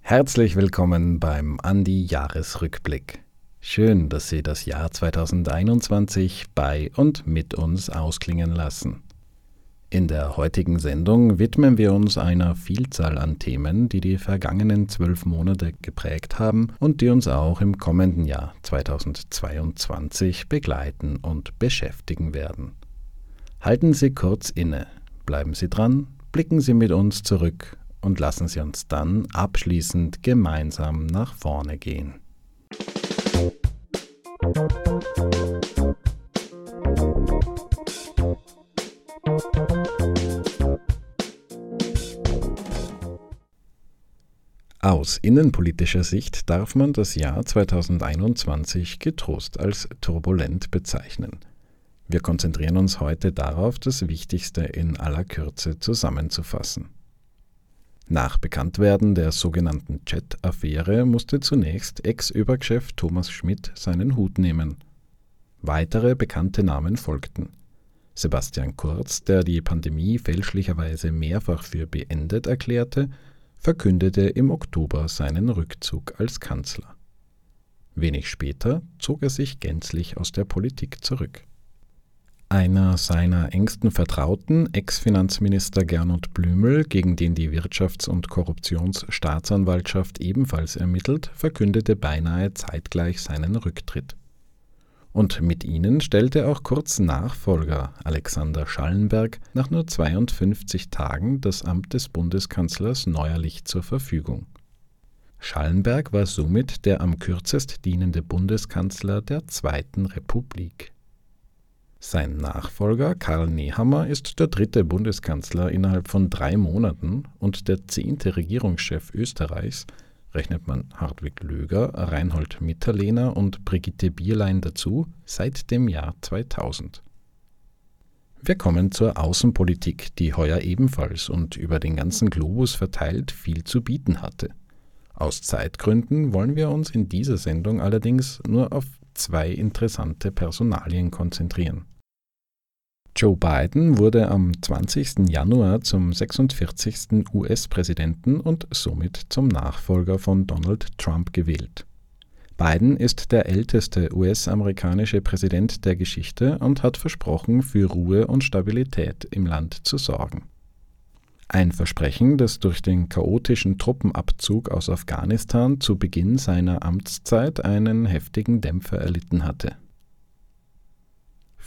Herzlich willkommen beim Andi Jahresrückblick. Schön, dass Sie das Jahr 2021 bei und mit uns ausklingen lassen. In der heutigen Sendung widmen wir uns einer Vielzahl an Themen, die die vergangenen zwölf Monate geprägt haben und die uns auch im kommenden Jahr 2022 begleiten und beschäftigen werden. Halten Sie kurz inne, bleiben Sie dran, blicken Sie mit uns zurück und lassen Sie uns dann abschließend gemeinsam nach vorne gehen. Aus innenpolitischer Sicht darf man das Jahr 2021 getrost als turbulent bezeichnen. Wir konzentrieren uns heute darauf, das Wichtigste in aller Kürze zusammenzufassen. Nach Bekanntwerden der sogenannten Chat-Affäre musste zunächst Ex-Überchef Thomas Schmidt seinen Hut nehmen. Weitere bekannte Namen folgten. Sebastian Kurz, der die Pandemie fälschlicherweise mehrfach für beendet erklärte, verkündete im Oktober seinen Rückzug als Kanzler. Wenig später zog er sich gänzlich aus der Politik zurück. Einer seiner engsten Vertrauten, Ex-Finanzminister Gernot Blümel, gegen den die Wirtschafts- und Korruptionsstaatsanwaltschaft ebenfalls ermittelt, verkündete beinahe zeitgleich seinen Rücktritt. Und mit ihnen stellte auch kurz Nachfolger Alexander Schallenberg nach nur 52 Tagen das Amt des Bundeskanzlers neuerlich zur Verfügung. Schallenberg war somit der am kürzest dienende Bundeskanzler der Zweiten Republik. Sein Nachfolger Karl Nehammer ist der dritte Bundeskanzler innerhalb von drei Monaten und der zehnte Regierungschef Österreichs, rechnet man Hartwig Löger, Reinhold Mitterlehner und Brigitte Bierlein dazu, seit dem Jahr 2000. Wir kommen zur Außenpolitik, die heuer ebenfalls und über den ganzen Globus verteilt viel zu bieten hatte. Aus Zeitgründen wollen wir uns in dieser Sendung allerdings nur auf zwei interessante Personalien konzentrieren. Joe Biden wurde am 20. Januar zum 46. US-Präsidenten und somit zum Nachfolger von Donald Trump gewählt. Biden ist der älteste US-amerikanische Präsident der Geschichte und hat versprochen, für Ruhe und Stabilität im Land zu sorgen. Ein Versprechen, das durch den chaotischen Truppenabzug aus Afghanistan zu Beginn seiner Amtszeit einen heftigen Dämpfer erlitten hatte.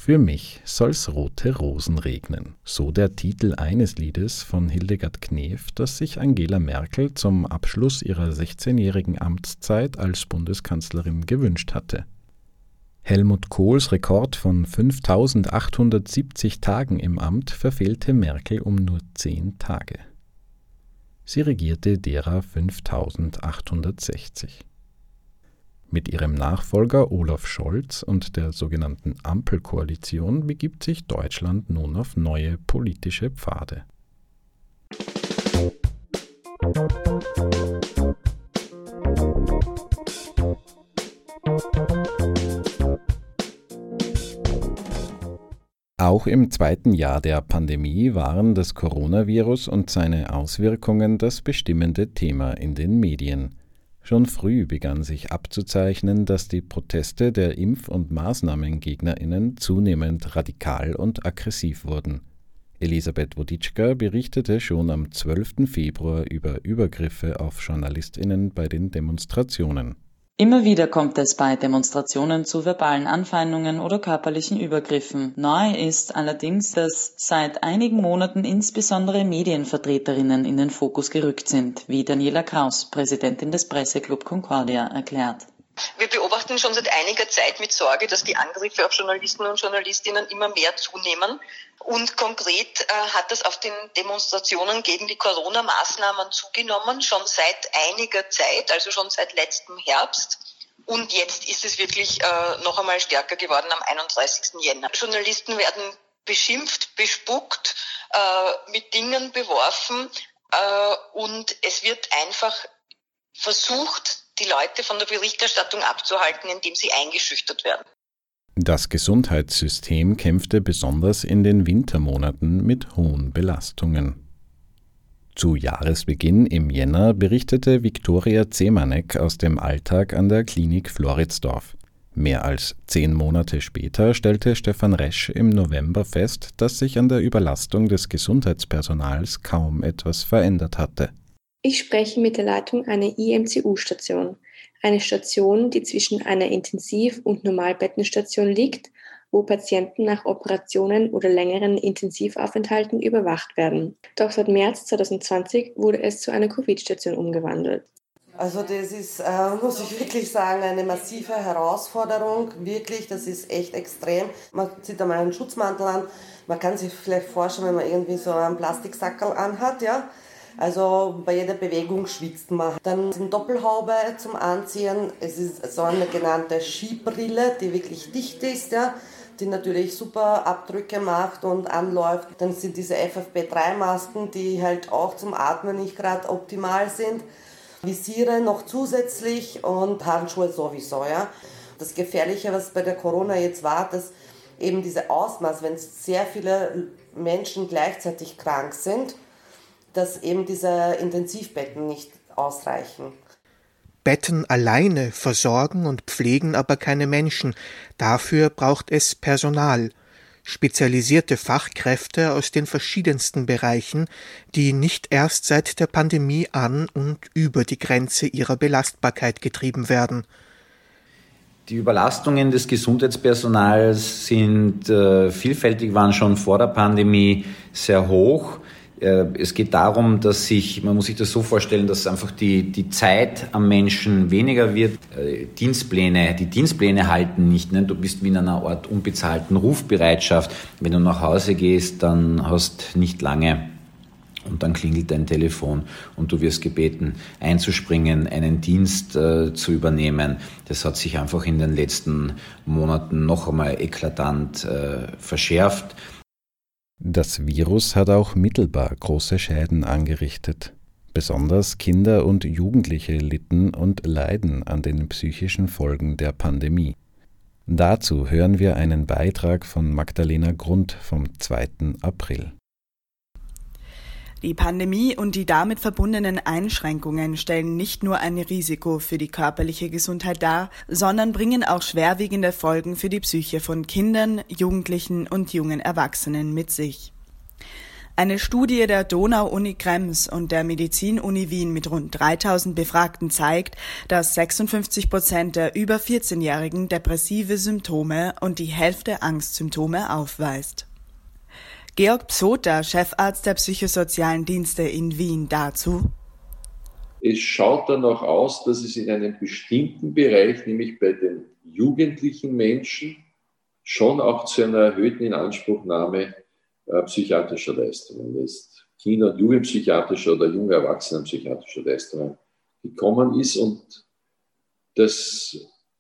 Für mich soll's rote Rosen regnen, so der Titel eines Liedes von Hildegard Knef, das sich Angela Merkel zum Abschluss ihrer 16-jährigen Amtszeit als Bundeskanzlerin gewünscht hatte. Helmut Kohls Rekord von 5870 Tagen im Amt verfehlte Merkel um nur zehn Tage. Sie regierte derer 5860. Mit ihrem Nachfolger Olaf Scholz und der sogenannten Ampelkoalition begibt sich Deutschland nun auf neue politische Pfade. Auch im zweiten Jahr der Pandemie waren das Coronavirus und seine Auswirkungen das bestimmende Thema in den Medien. Schon früh begann sich abzuzeichnen, dass die Proteste der Impf- und Maßnahmengegnerinnen zunehmend radikal und aggressiv wurden. Elisabeth Woditschka berichtete schon am 12. Februar über Übergriffe auf Journalistinnen bei den Demonstrationen. Immer wieder kommt es bei Demonstrationen zu verbalen Anfeindungen oder körperlichen Übergriffen. Neu ist allerdings, dass seit einigen Monaten insbesondere Medienvertreterinnen in den Fokus gerückt sind, wie Daniela Kraus, Präsidentin des Presseclub Concordia, erklärt. Wir beobachten schon seit einiger Zeit mit Sorge, dass die Angriffe auf Journalisten und Journalistinnen immer mehr zunehmen. Und konkret äh, hat das auf den Demonstrationen gegen die Corona-Maßnahmen zugenommen, schon seit einiger Zeit, also schon seit letztem Herbst. Und jetzt ist es wirklich äh, noch einmal stärker geworden am 31. Jänner. Journalisten werden beschimpft, bespuckt, äh, mit Dingen beworfen äh, und es wird einfach versucht, die Leute von der Berichterstattung abzuhalten, indem sie eingeschüchtert werden. Das Gesundheitssystem kämpfte besonders in den Wintermonaten mit hohen Belastungen. Zu Jahresbeginn im Jänner berichtete Viktoria Zemanek aus dem Alltag an der Klinik Floridsdorf. Mehr als zehn Monate später stellte Stefan Resch im November fest, dass sich an der Überlastung des Gesundheitspersonals kaum etwas verändert hatte. Ich spreche mit der Leitung einer IMCU-Station, eine Station, die zwischen einer Intensiv- und Normalbettenstation liegt, wo Patienten nach Operationen oder längeren Intensivaufenthalten überwacht werden. Doch seit März 2020 wurde es zu einer Covid-Station umgewandelt. Also das ist, äh, muss ich wirklich sagen, eine massive Herausforderung. Wirklich, das ist echt extrem. Man zieht einmal einen Schutzmantel an. Man kann sich vielleicht vorstellen, wenn man irgendwie so einen Plastiksackel anhat, ja. Also bei jeder Bewegung schwitzt man. Dann eine Doppelhaube zum Anziehen. Es ist so eine genannte Skibrille, die wirklich dicht ist, ja die natürlich super Abdrücke macht und anläuft. Dann sind diese FFP3-Masken, die halt auch zum Atmen nicht gerade optimal sind. Visiere noch zusätzlich und Handschuhe sowieso. Ja. Das Gefährliche, was bei der Corona jetzt war, dass eben diese Ausmaß, wenn sehr viele Menschen gleichzeitig krank sind, dass eben diese Intensivbetten nicht ausreichen. Betten alleine versorgen und pflegen aber keine Menschen, dafür braucht es Personal, spezialisierte Fachkräfte aus den verschiedensten Bereichen, die nicht erst seit der Pandemie an und über die Grenze ihrer Belastbarkeit getrieben werden. Die Überlastungen des Gesundheitspersonals sind äh, vielfältig, waren schon vor der Pandemie sehr hoch. Äh, es geht darum, dass sich, man muss sich das so vorstellen, dass einfach die, die Zeit am Menschen weniger wird. Äh, Dienstpläne, die Dienstpläne halten nicht. Ne? Du bist wie in einer Art unbezahlten Rufbereitschaft. Wenn du nach Hause gehst, dann hast nicht lange und dann klingelt dein Telefon und du wirst gebeten, einzuspringen, einen Dienst äh, zu übernehmen. Das hat sich einfach in den letzten Monaten noch einmal eklatant äh, verschärft. Das Virus hat auch mittelbar große Schäden angerichtet. Besonders Kinder und Jugendliche litten und leiden an den psychischen Folgen der Pandemie. Dazu hören wir einen Beitrag von Magdalena Grund vom 2. April. Die Pandemie und die damit verbundenen Einschränkungen stellen nicht nur ein Risiko für die körperliche Gesundheit dar, sondern bringen auch schwerwiegende Folgen für die Psyche von Kindern, Jugendlichen und jungen Erwachsenen mit sich. Eine Studie der Donau-Uni Krems und der Medizin-Uni Wien mit rund 3000 Befragten zeigt, dass 56 Prozent der über 14-Jährigen depressive Symptome und die Hälfte Angstsymptome aufweist. Georg Psoter, Chefarzt der psychosozialen Dienste in Wien, dazu. Es schaut danach aus, dass es in einem bestimmten Bereich, nämlich bei den jugendlichen Menschen, schon auch zu einer erhöhten Inanspruchnahme äh, psychiatrischer Leistungen ist. Kinder- und Jugendpsychiatrischer oder junge Erwachsenenpsychiatrischer Leistungen gekommen ist. Und das,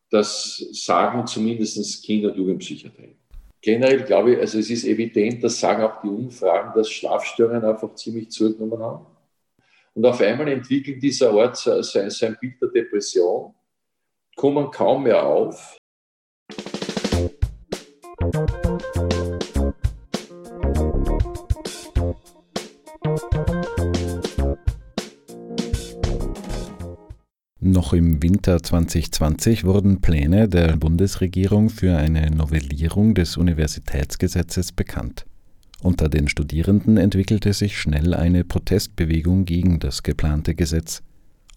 das sagen zumindest Kinder- und Jugendpsychiatrien. Generell glaube ich, also es ist evident, das sagen auch die Umfragen, dass Schlafstörungen einfach ziemlich zugenommen haben. Und auf einmal entwickelt dieser Ort so, so ein Bild der Depression, kommen kaum mehr auf. Noch im Winter 2020 wurden Pläne der Bundesregierung für eine Novellierung des Universitätsgesetzes bekannt. Unter den Studierenden entwickelte sich schnell eine Protestbewegung gegen das geplante Gesetz.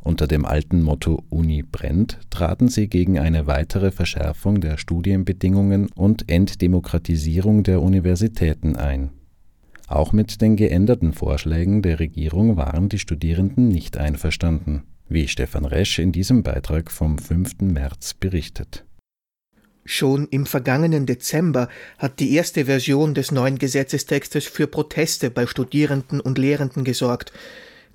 Unter dem alten Motto Uni brennt traten sie gegen eine weitere Verschärfung der Studienbedingungen und Entdemokratisierung der Universitäten ein. Auch mit den geänderten Vorschlägen der Regierung waren die Studierenden nicht einverstanden wie Stefan Resch in diesem Beitrag vom 5. März berichtet. Schon im vergangenen Dezember hat die erste Version des neuen Gesetzestextes für Proteste bei Studierenden und Lehrenden gesorgt.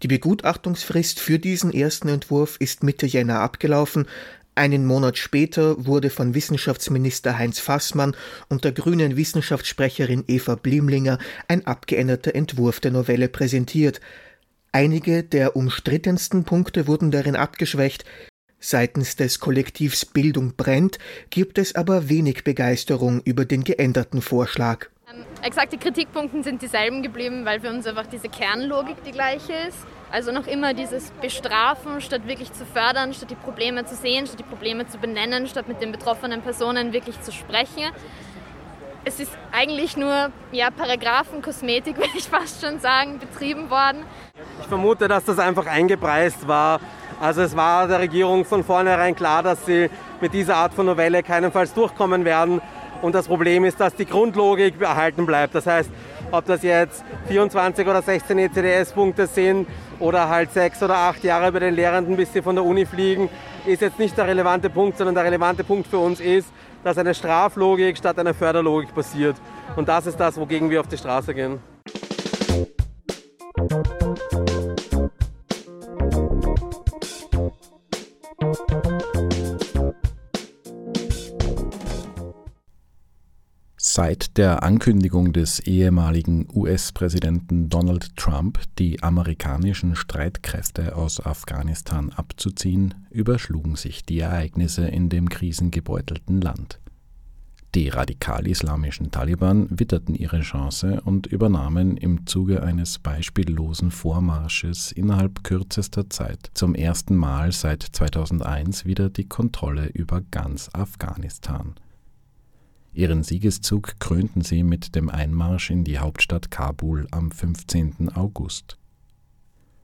Die Begutachtungsfrist für diesen ersten Entwurf ist Mitte Jänner abgelaufen. Einen Monat später wurde von Wissenschaftsminister Heinz Fassmann und der grünen Wissenschaftssprecherin Eva Blimlinger ein abgeänderter Entwurf der Novelle präsentiert. Einige der umstrittensten Punkte wurden darin abgeschwächt, Seitens des Kollektivs Bildung brennt gibt es aber wenig Begeisterung über den geänderten Vorschlag. Ähm, exakte Kritikpunkte sind dieselben geblieben, weil für uns einfach diese Kernlogik die gleiche ist. Also noch immer dieses Bestrafen, statt wirklich zu fördern, statt die Probleme zu sehen, statt die Probleme zu benennen, statt mit den betroffenen Personen wirklich zu sprechen. Es ist eigentlich nur ja, Paragraphenkosmetik, würde ich fast schon sagen, betrieben worden. Ich vermute, dass das einfach eingepreist war. Also es war der Regierung von vornherein klar, dass sie mit dieser Art von Novelle keinenfalls durchkommen werden. Und das Problem ist, dass die Grundlogik erhalten bleibt. Das heißt, ob das jetzt 24 oder 16 ECDS-Punkte sind oder halt sechs oder acht Jahre bei den Lehrenden, bis sie von der Uni fliegen, ist jetzt nicht der relevante Punkt, sondern der relevante Punkt für uns ist, dass eine Straflogik statt einer Förderlogik passiert. Und das ist das, wogegen wir auf die Straße gehen. Seit der Ankündigung des ehemaligen US-Präsidenten Donald Trump, die amerikanischen Streitkräfte aus Afghanistan abzuziehen, überschlugen sich die Ereignisse in dem krisengebeutelten Land. Die radikal-islamischen Taliban witterten ihre Chance und übernahmen im Zuge eines beispiellosen Vormarsches innerhalb kürzester Zeit zum ersten Mal seit 2001 wieder die Kontrolle über ganz Afghanistan. Ihren Siegeszug krönten sie mit dem Einmarsch in die Hauptstadt Kabul am 15. August.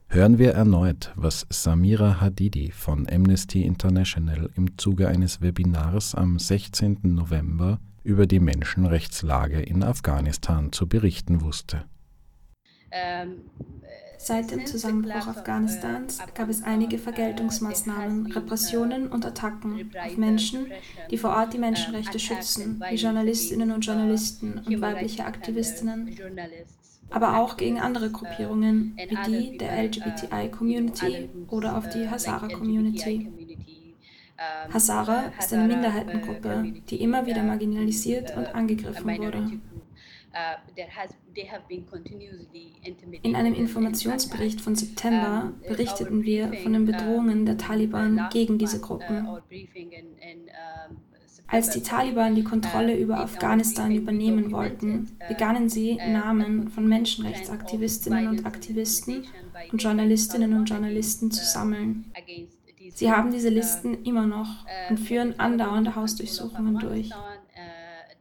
Hören wir erneut, was Samira Hadidi von Amnesty International im Zuge eines Webinars am 16. November über die Menschenrechtslage in Afghanistan zu berichten wusste. Ähm, Seit dem Zusammenbruch Afghanistans gab es einige Vergeltungsmaßnahmen, Repressionen und Attacken auf Menschen, die vor Ort die Menschenrechte schützen, wie Journalistinnen und Journalisten und weibliche Aktivistinnen, aber auch gegen andere Gruppierungen wie die der LGBTI-Community oder auf die Hazara-Community. Hazara ist eine Minderheitengruppe, die immer wieder marginalisiert und angegriffen wurde. Uh, in einem Informationsbericht von September berichteten wir von den Bedrohungen der Taliban gegen diese uh, Gruppen. Als die Taliban die Kontrolle über Afghanistan übernehmen wollten, uh, begannen sie, Namen von Menschenrechtsaktivistinnen und Aktivisten und Journalistinnen und Journalisten zu sammeln. Sie haben diese Listen immer noch und führen andauernde Hausdurchsuchungen durch.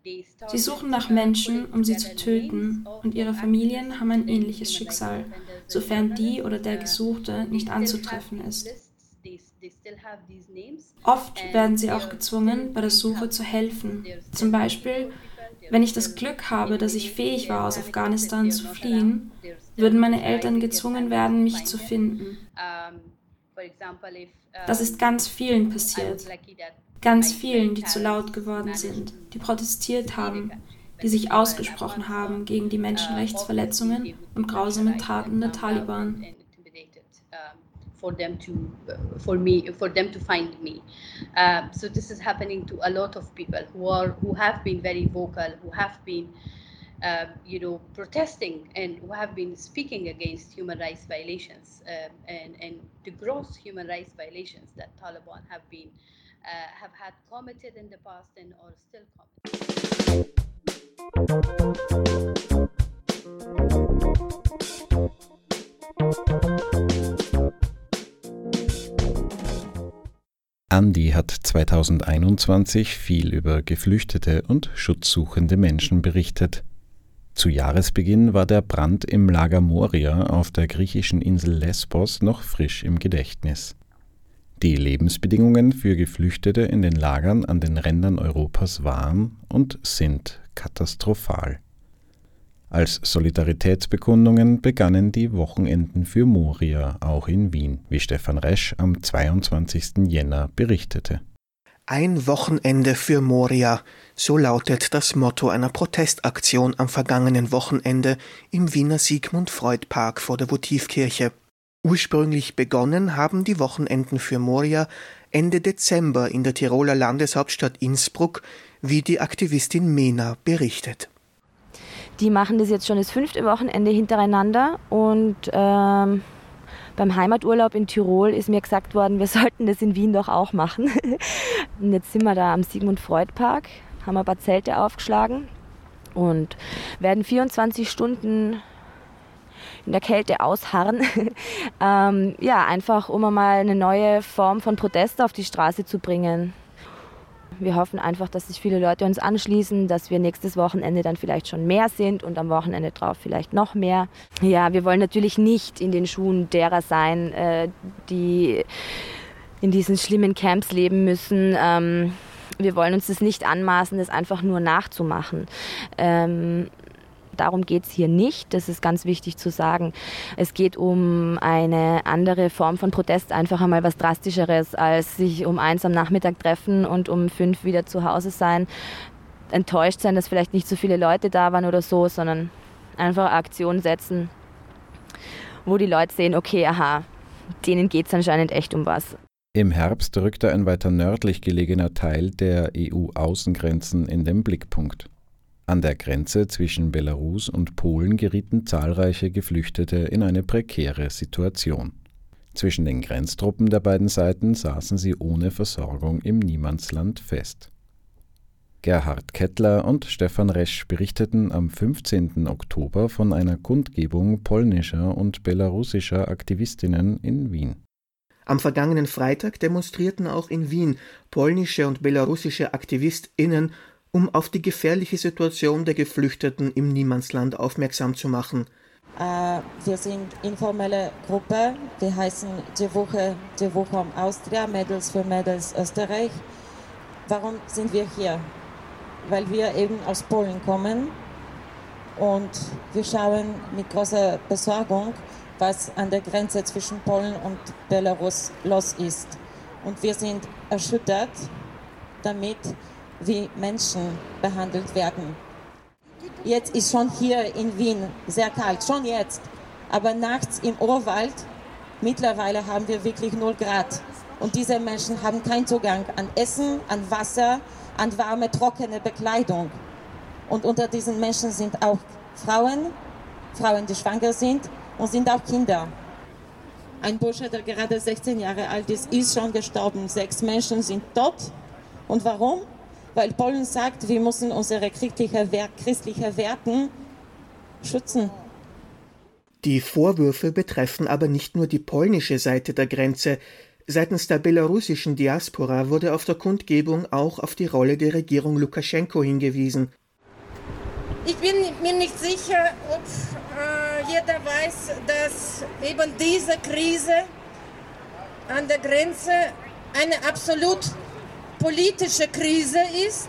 Sie suchen nach Menschen, um sie zu töten, und ihre Familien haben ein ähnliches Schicksal, sofern die oder der Gesuchte nicht anzutreffen ist. Oft werden sie auch gezwungen, bei der Suche zu helfen. Zum Beispiel, wenn ich das Glück habe, dass ich fähig war, aus Afghanistan zu fliehen, würden meine Eltern gezwungen werden, mich zu finden. Das ist ganz vielen passiert ganz vielen, die zu laut geworden sind, die protestiert haben, die sich ausgesprochen haben gegen die Menschenrechtsverletzungen und grausamen Taten der Taliban. For them to, for me, for them to find me. Uh, so this is happening to a lot of people who are, who have been very vocal, who have been, uh, you know, protesting and who have been speaking against human rights violations uh, and, and the gross human rights violations that Taliban have been uh, have had committed in the past and or still commit. Andi hat 2021 viel über Geflüchtete und schutzsuchende Menschen berichtet. Zu Jahresbeginn war der Brand im Lager Moria auf der griechischen Insel Lesbos noch frisch im Gedächtnis. Die Lebensbedingungen für Geflüchtete in den Lagern an den Rändern Europas waren und sind katastrophal. Als Solidaritätsbekundungen begannen die Wochenenden für Moria auch in Wien, wie Stefan Resch am 22. Jänner berichtete. Ein Wochenende für Moria, so lautet das Motto einer Protestaktion am vergangenen Wochenende im Wiener Sigmund Freud Park vor der Votivkirche. Ursprünglich begonnen haben die Wochenenden für Moria Ende Dezember in der Tiroler Landeshauptstadt Innsbruck, wie die Aktivistin Mena berichtet. Die machen das jetzt schon das fünfte Wochenende hintereinander und ähm, Beim Heimaturlaub in Tirol ist mir gesagt worden, wir sollten das in Wien doch auch machen. Und jetzt sind wir da am Sigmund Freud Park, haben ein paar Zelte aufgeschlagen und werden 24 Stunden in der Kälte ausharren. ähm, ja, einfach um einmal eine neue Form von Protest auf die Straße zu bringen. Wir hoffen einfach, dass sich viele Leute uns anschließen, dass wir nächstes Wochenende dann vielleicht schon mehr sind und am Wochenende drauf vielleicht noch mehr. Ja, wir wollen natürlich nicht in den Schuhen derer sein, äh, die in diesen schlimmen Camps leben müssen. Ähm, wir wollen uns das nicht anmaßen, das einfach nur nachzumachen. Ähm, Darum geht es hier nicht. Das ist ganz wichtig zu sagen. Es geht um eine andere Form von Protest, einfach einmal was Drastischeres, als sich um eins am Nachmittag treffen und um fünf wieder zu Hause sein. Enttäuscht sein, dass vielleicht nicht so viele Leute da waren oder so, sondern einfach Aktion setzen, wo die Leute sehen, okay, aha, denen geht es anscheinend echt um was. Im Herbst rückte ein weiter nördlich gelegener Teil der EU-Außengrenzen in den Blickpunkt. An der Grenze zwischen Belarus und Polen gerieten zahlreiche Geflüchtete in eine prekäre Situation. Zwischen den Grenztruppen der beiden Seiten saßen sie ohne Versorgung im Niemandsland fest. Gerhard Kettler und Stefan Resch berichteten am 15. Oktober von einer Kundgebung polnischer und belarussischer Aktivistinnen in Wien. Am vergangenen Freitag demonstrierten auch in Wien polnische und belarussische AktivistInnen um auf die gefährliche Situation der Geflüchteten im Niemandsland aufmerksam zu machen. Uh, wir sind informelle Gruppe, die heißen die Woche, die Woche um Austria, Mädels für Mädels Österreich. Warum sind wir hier? Weil wir eben aus Polen kommen und wir schauen mit großer Besorgung, was an der Grenze zwischen Polen und Belarus los ist. Und wir sind erschüttert damit, wie Menschen behandelt werden. Jetzt ist schon hier in Wien sehr kalt, schon jetzt. Aber nachts im Urwald, mittlerweile haben wir wirklich 0 Grad. Und diese Menschen haben keinen Zugang an Essen, an Wasser, an warme, trockene Bekleidung. Und unter diesen Menschen sind auch Frauen, Frauen, die schwanger sind und sind auch Kinder. Ein Bursche, der gerade 16 Jahre alt ist, ist schon gestorben. Sechs Menschen sind tot. Und warum? Weil Polen sagt, wir müssen unsere christliche, christliche Werten schützen. Die Vorwürfe betreffen aber nicht nur die polnische Seite der Grenze. Seitens der belarussischen Diaspora wurde auf der Kundgebung auch auf die Rolle der Regierung Lukaschenko hingewiesen. Ich bin mir nicht sicher, ob äh, jeder weiß, dass eben diese Krise an der Grenze eine absolut politische Krise ist.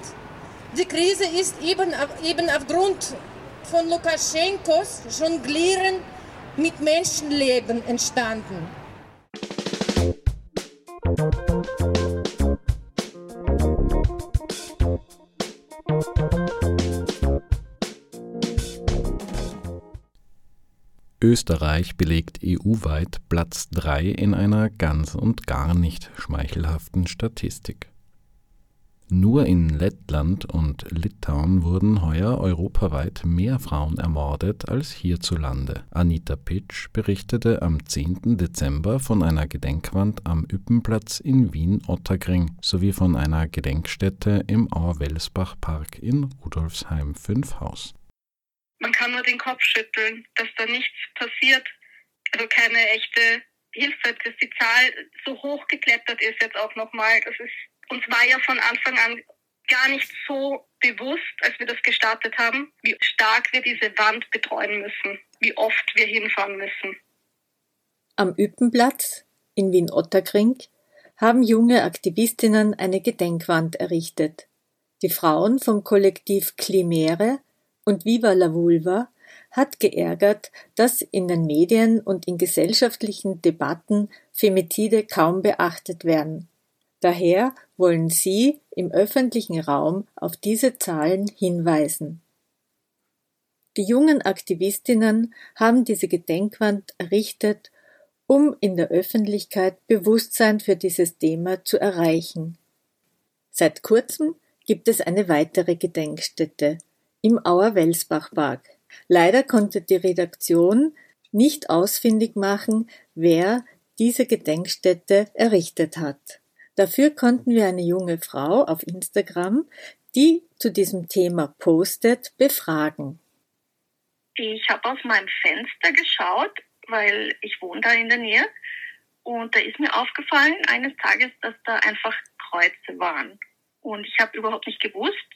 Die Krise ist eben, eben aufgrund von Lukaschenkos Jonglieren mit Menschenleben entstanden. Österreich belegt EU-weit Platz 3 in einer ganz und gar nicht schmeichelhaften Statistik. Nur in Lettland und Litauen wurden heuer europaweit mehr Frauen ermordet als hierzulande. Anita Pitsch berichtete am 10. Dezember von einer Gedenkwand am Üppenplatz in Wien-Otterkring sowie von einer Gedenkstätte im Auer-Welsbach-Park in Rudolfsheim 5 Haus. Man kann nur den Kopf schütteln, dass da nichts passiert, also keine echte Hilfe, dass die Zahl so hoch geklettert ist jetzt auch nochmal. Das ist uns war ja von Anfang an gar nicht so bewusst, als wir das gestartet haben, wie stark wir diese Wand betreuen müssen, wie oft wir hinfahren müssen. Am Üppenplatz in Wien-Otterkring haben junge Aktivistinnen eine Gedenkwand errichtet. Die Frauen vom Kollektiv Klimere und Viva la Vulva hat geärgert, dass in den Medien und in gesellschaftlichen Debatten Femizide kaum beachtet werden. Daher wollen Sie im öffentlichen Raum auf diese Zahlen hinweisen. Die jungen Aktivistinnen haben diese Gedenkwand errichtet, um in der Öffentlichkeit Bewusstsein für dieses Thema zu erreichen. Seit kurzem gibt es eine weitere Gedenkstätte im Auer Welsbach Park. Leider konnte die Redaktion nicht ausfindig machen, wer diese Gedenkstätte errichtet hat. Dafür konnten wir eine junge Frau auf Instagram, die zu diesem Thema postet, befragen. Ich habe aus meinem Fenster geschaut, weil ich wohne da in der Nähe. Und da ist mir aufgefallen eines Tages, dass da einfach Kreuze waren. Und ich habe überhaupt nicht gewusst,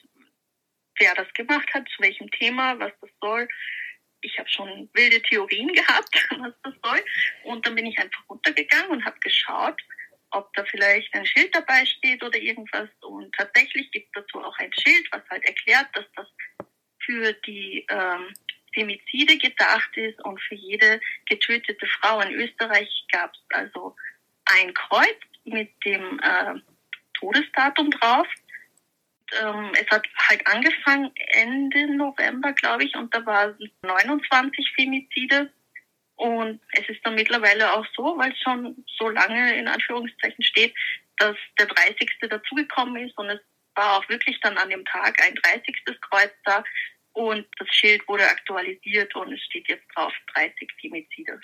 wer das gemacht hat, zu welchem Thema, was das soll. Ich habe schon wilde Theorien gehabt, was das soll. Und dann bin ich einfach runtergegangen und habe geschaut, ob da vielleicht ein Schild dabei steht oder irgendwas. Und tatsächlich gibt es dazu auch ein Schild, was halt erklärt, dass das für die ähm, Femizide gedacht ist und für jede getötete Frau. In Österreich gab es also ein Kreuz mit dem äh, Todesdatum drauf. Ähm, es hat halt angefangen Ende November, glaube ich, und da waren 29 Femizide. Und es ist dann mittlerweile auch so, weil es schon so lange in Anführungszeichen steht, dass der 30. dazugekommen ist und es war auch wirklich dann an dem Tag ein 30. Kreuz da und das Schild wurde aktualisiert und es steht jetzt drauf 30 Femizide.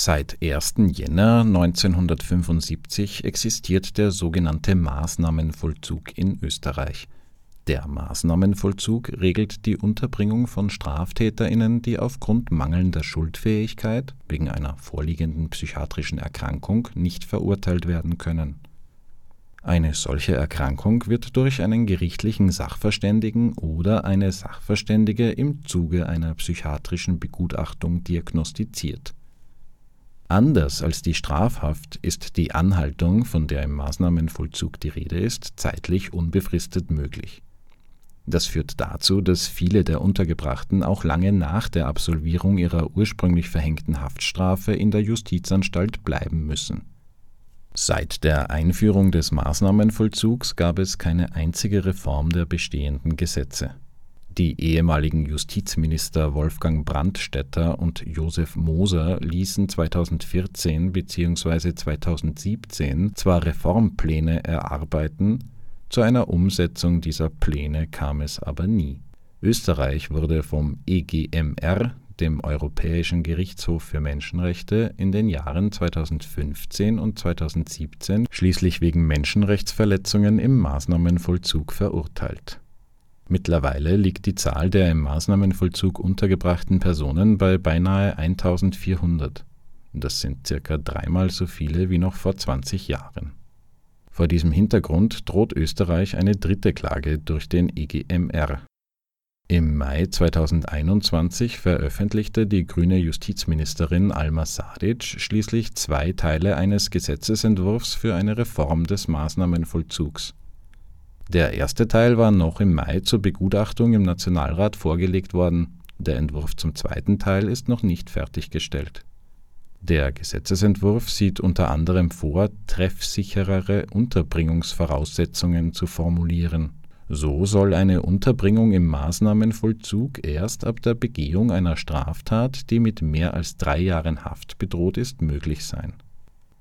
Seit 1. Jänner 1975 existiert der sogenannte Maßnahmenvollzug in Österreich. Der Maßnahmenvollzug regelt die Unterbringung von Straftäterinnen, die aufgrund mangelnder Schuldfähigkeit wegen einer vorliegenden psychiatrischen Erkrankung nicht verurteilt werden können. Eine solche Erkrankung wird durch einen gerichtlichen Sachverständigen oder eine Sachverständige im Zuge einer psychiatrischen Begutachtung diagnostiziert. Anders als die Strafhaft ist die Anhaltung, von der im Maßnahmenvollzug die Rede ist, zeitlich unbefristet möglich das führt dazu, dass viele der Untergebrachten auch lange nach der Absolvierung ihrer ursprünglich verhängten Haftstrafe in der Justizanstalt bleiben müssen. Seit der Einführung des Maßnahmenvollzugs gab es keine einzige Reform der bestehenden Gesetze. Die ehemaligen Justizminister Wolfgang Brandstätter und Josef Moser ließen 2014 bzw. 2017 zwar Reformpläne erarbeiten, zu einer Umsetzung dieser Pläne kam es aber nie. Österreich wurde vom EGMR, dem Europäischen Gerichtshof für Menschenrechte, in den Jahren 2015 und 2017 schließlich wegen Menschenrechtsverletzungen im Maßnahmenvollzug verurteilt. Mittlerweile liegt die Zahl der im Maßnahmenvollzug untergebrachten Personen bei beinahe 1400. Das sind circa dreimal so viele wie noch vor 20 Jahren. Vor diesem Hintergrund droht Österreich eine dritte Klage durch den EGMR. Im Mai 2021 veröffentlichte die grüne Justizministerin Alma Sadic schließlich zwei Teile eines Gesetzesentwurfs für eine Reform des Maßnahmenvollzugs. Der erste Teil war noch im Mai zur Begutachtung im Nationalrat vorgelegt worden, der Entwurf zum zweiten Teil ist noch nicht fertiggestellt der Gesetzesentwurf sieht unter anderem vor, treffsicherere Unterbringungsvoraussetzungen zu formulieren. So soll eine Unterbringung im Maßnahmenvollzug erst ab der Begehung einer Straftat, die mit mehr als drei Jahren Haft bedroht ist, möglich sein.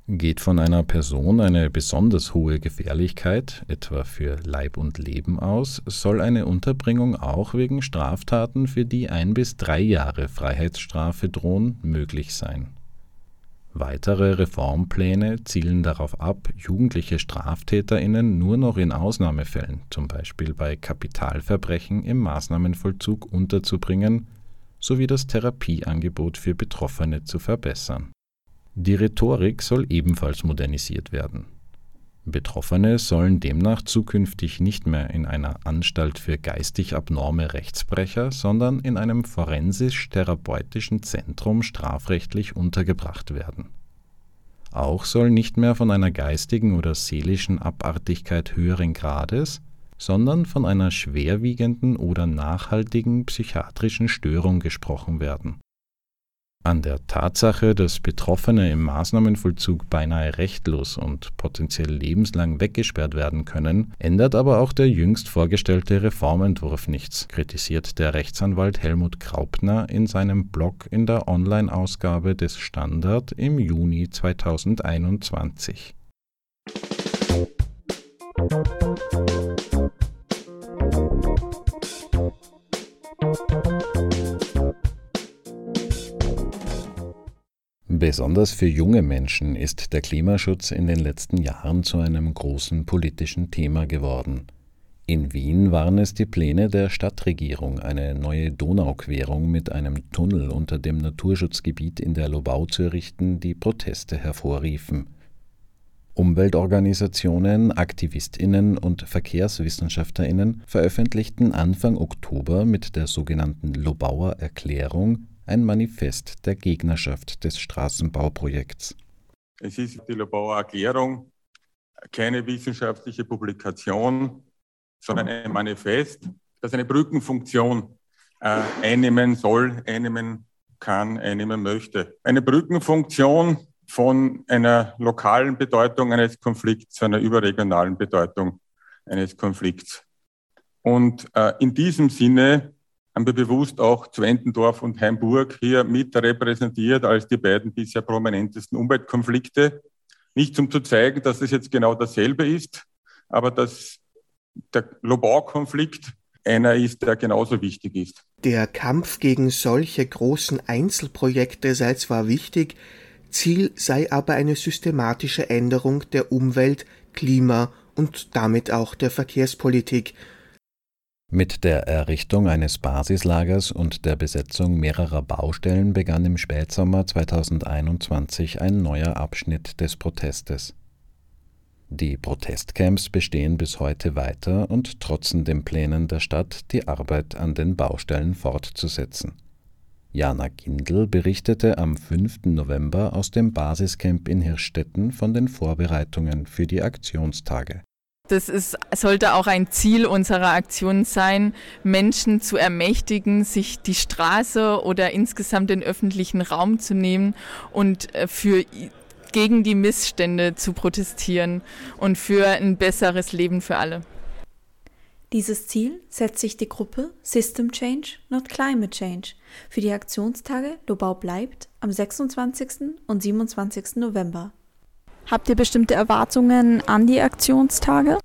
Geht von einer Person eine besonders hohe Gefährlichkeit, etwa für Leib und Leben aus, soll eine Unterbringung auch wegen Straftaten, für die ein bis drei Jahre Freiheitsstrafe drohen, möglich sein Weitere Reformpläne zielen darauf ab, jugendliche Straftäterinnen nur noch in Ausnahmefällen, zum Beispiel bei Kapitalverbrechen, im Maßnahmenvollzug unterzubringen sowie das Therapieangebot für Betroffene zu verbessern. Die Rhetorik soll ebenfalls modernisiert werden Betroffene sollen demnach zukünftig nicht mehr in einer Anstalt für geistig abnorme Rechtsbrecher, sondern in einem forensisch-therapeutischen Zentrum strafrechtlich untergebracht werden. Auch soll nicht mehr von einer geistigen oder seelischen Abartigkeit höheren Grades, sondern von einer schwerwiegenden oder nachhaltigen psychiatrischen Störung gesprochen werden An der Tatsache, dass Betroffene im Maßnahmenvollzug beinahe rechtlos und potenziell lebenslang weggesperrt werden können, ändert aber auch der jüngst vorgestellte Reformentwurf nichts, kritisiert der Rechtsanwalt Helmut Graupner in seinem Blog in der Online-Ausgabe des Standard im Juni 2021. Besonders für junge Menschen ist der Klimaschutz in den letzten Jahren zu einem großen politischen Thema geworden. In Wien waren es die Pläne der Stadtregierung, eine neue Donauquerung mit einem Tunnel unter dem Naturschutzgebiet in der Lobau zu errichten, die Proteste hervorriefen. Umweltorganisationen, Aktivistinnen und Verkehrswissenschaftlerinnen veröffentlichten Anfang Oktober mit der sogenannten Lobauer Erklärung ein Manifest der Gegnerschaft des Straßenbauprojekts. Es ist die Lobauer Erklärung, keine wissenschaftliche Publikation, sondern ein Manifest, das eine Brückenfunktion äh, einnehmen soll, einnehmen kann, einnehmen möchte. Eine Brückenfunktion von einer lokalen Bedeutung eines Konflikts zu einer überregionalen Bedeutung eines Konflikts. Und äh, in diesem Sinne haben wir bewusst auch Zwentendorf und Heimburg hier mit repräsentiert als die beiden bisher prominentesten Umweltkonflikte. Nicht um zu zeigen, dass es jetzt genau dasselbe ist, aber dass der Lobau-Konflikt einer ist, der genauso wichtig ist. Der Kampf gegen solche großen Einzelprojekte sei zwar wichtig, Ziel sei aber eine systematische Änderung der Umwelt-, Klima- und damit auch der Verkehrspolitik, mit der Errichtung eines Basislagers und der Besetzung mehrerer Baustellen begann im Spätsommer 2021 ein neuer Abschnitt des Protestes. Die Protestcamps bestehen bis heute weiter und trotzen den Plänen der Stadt, die Arbeit an den Baustellen fortzusetzen. Jana Gindl berichtete am 5. November aus dem Basiscamp in Hirschstetten von den Vorbereitungen für die Aktionstage. Das ist, sollte auch ein Ziel unserer Aktion sein, Menschen zu ermächtigen, sich die Straße oder insgesamt den öffentlichen Raum zu nehmen und äh, für gegen die Missstände zu protestieren und für ein besseres Leben für alle. Dieses Ziel setzt sich die Gruppe System Change, not Climate Change für die Aktionstage Lobau bleibt am 26. und 27. November. Habt ihr bestimmte Erwartungen an die Aktionstage?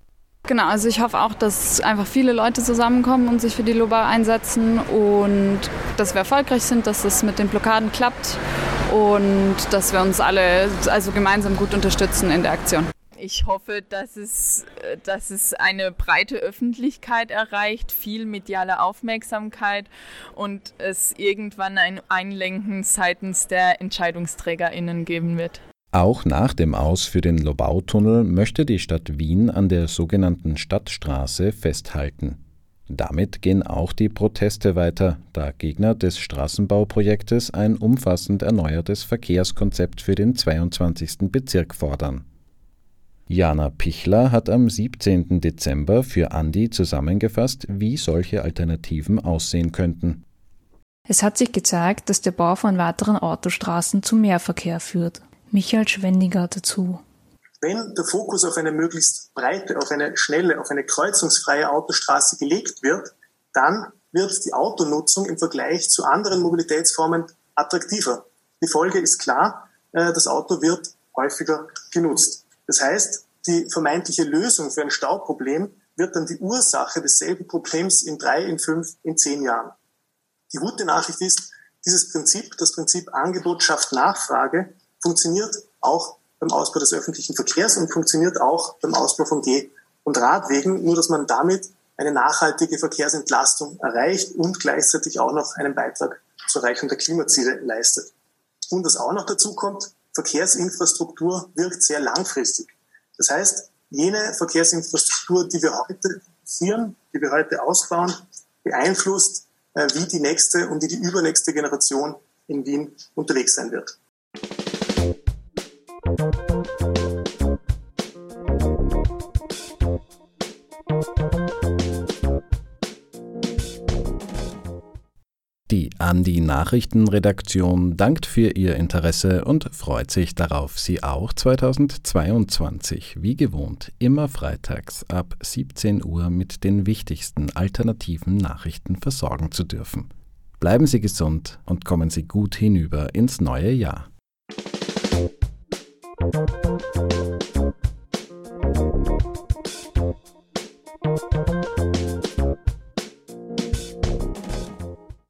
Genau, also ich hoffe auch, dass einfach viele Leute zusammenkommen und sich für die Loba einsetzen und dass wir erfolgreich sind, dass es mit den Blockaden klappt und dass wir uns alle also gemeinsam gut unterstützen in der Aktion. Ich hoffe, dass es, dass es eine breite Öffentlichkeit erreicht, viel mediale Aufmerksamkeit und es irgendwann ein Einlenken seitens der EntscheidungsträgerInnen geben wird. Auch nach dem Aus für den Lobautunnel möchte die Stadt Wien an der sogenannten Stadtstraße festhalten. Damit gehen auch die Proteste weiter, da Gegner des Straßenbauprojektes ein umfassend erneuertes Verkehrskonzept für den 22. Bezirk fordern. Jana Pichler hat am 17. Dezember für Andi zusammengefasst, wie solche Alternativen aussehen könnten. Es hat sich gezeigt, dass der Bau von weiteren Autostraßen zu mehr Verkehr führt. Michael Schwendiger dazu. Wenn der Fokus auf eine möglichst breite, auf eine schnelle, auf eine kreuzungsfreie Autostraße gelegt wird, dann wird die Autonutzung im Vergleich zu anderen Mobilitätsformen attraktiver. Die Folge ist klar, äh, das Auto wird häufiger genutzt. Das heißt, die vermeintliche Lösung für ein Stauproblem wird dann die Ursache desselben Problems in drei, in fünf, in zehn Jahren. Die gute Nachricht ist, dieses Prinzip, das Prinzip Angebot schafft Nachfrage, funktioniert auch beim Ausbau des öffentlichen Verkehrs und funktioniert auch beim Ausbau von Geh- und Radwegen, nur dass man damit eine nachhaltige Verkehrsentlastung erreicht und gleichzeitig auch noch einen Beitrag zur Erreichung der Klimaziele leistet. Und was auch noch dazu kommt, Verkehrsinfrastruktur wirkt sehr langfristig. Das heißt, jene Verkehrsinfrastruktur, die wir heute führen, die wir heute ausbauen, beeinflusst, äh, wie die nächste und wie die übernächste Generation in Wien unterwegs sein wird. Die Andi Nachrichtenredaktion dankt für Ihr Interesse und freut sich darauf, Sie auch 2022 wie gewohnt immer freitags ab 17 Uhr mit den wichtigsten alternativen Nachrichten versorgen zu dürfen. Bleiben Sie gesund und kommen Sie gut hinüber ins neue Jahr. Thank you.